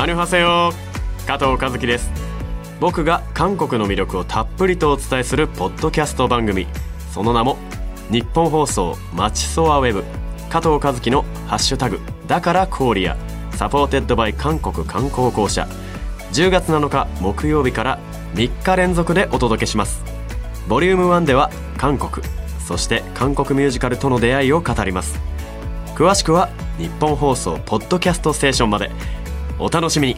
안녕하세요 加藤和樹です。僕が韓国の魅力をたっぷりとお伝えするポッドキャスト番組。その名もニッポン放送マチソワWEB。加藤和樹のハッシュタグ。だから KOREA。Supported by 韓国観光公社。10月7日木曜日から3日連続でお届けします。ボリューム1では韓国そして韓国ミュージカルとの出会いを語ります。詳しくは日本放送ポッドキャストステーションまで。お楽しみに。